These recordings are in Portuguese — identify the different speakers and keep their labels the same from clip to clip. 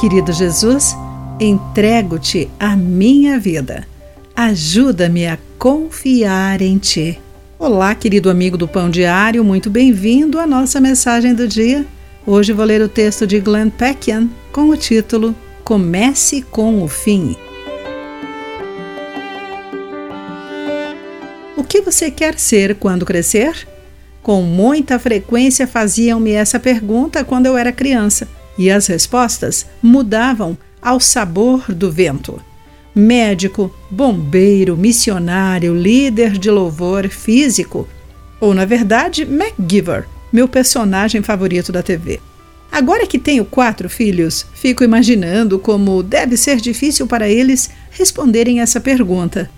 Speaker 1: Querido Jesus, entrego-te a minha vida. Ajuda-me a confiar em ti. Olá, querido amigo do Pão Diário, muito bem-vindo à nossa mensagem do dia. Hoje vou ler o texto de Glenn Peckian com o título Comece com o Fim. O que você quer ser quando crescer? Com muita frequência faziam-me essa pergunta quando eu era criança e as respostas mudavam ao sabor do vento. Médico, bombeiro, missionário, líder de louvor, físico, ou na verdade, MacGyver, meu personagem favorito da TV. Agora que tenho quatro filhos, fico imaginando como deve ser difícil para eles responderem essa pergunta.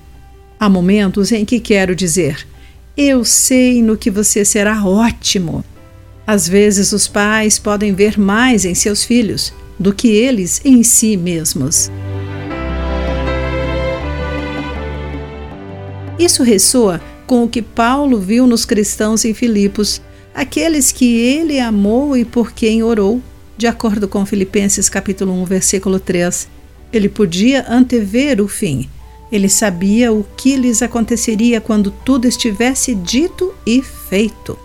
Speaker 1: Há momentos em que quero dizer: Eu sei no que você será ótimo. Às vezes, os pais podem ver mais em seus filhos do que eles em si mesmos. Isso ressoa com o que Paulo viu nos cristãos em Filipos, aqueles que ele amou e por quem orou, de acordo com Filipenses capítulo 1, versículo 3. Ele podia antever o fim. Ele sabia o que lhes aconteceria quando tudo estivesse dito e feito.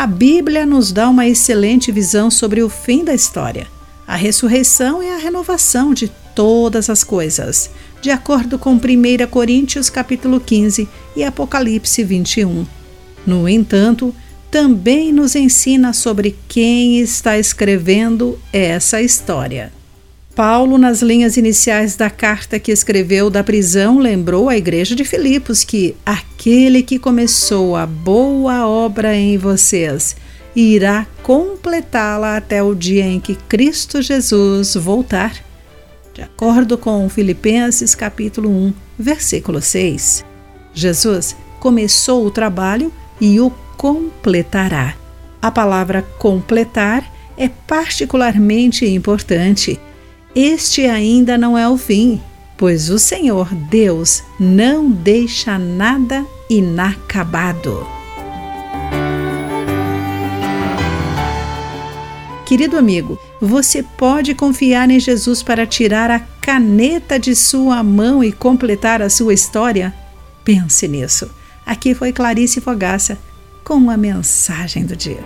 Speaker 1: A Bíblia nos dá uma excelente visão sobre o fim da história, a ressurreição e a renovação de todas as coisas, de acordo com 1 Coríntios capítulo 15 e Apocalipse 21. No entanto, também nos ensina sobre quem está escrevendo essa história. Paulo, nas linhas iniciais da carta que escreveu da prisão, lembrou à igreja de Filipos que aquele que começou a boa obra em vocês irá completá-la até o dia em que Cristo Jesus voltar. De acordo com Filipenses capítulo 1, versículo 6. Jesus começou o trabalho e o completará. A palavra completar é particularmente importante este ainda não é o fim, pois o Senhor Deus não deixa nada inacabado. Querido amigo, você pode confiar em Jesus para tirar a caneta de sua mão e completar a sua história? Pense nisso. Aqui foi Clarice Fogaça com a mensagem do dia.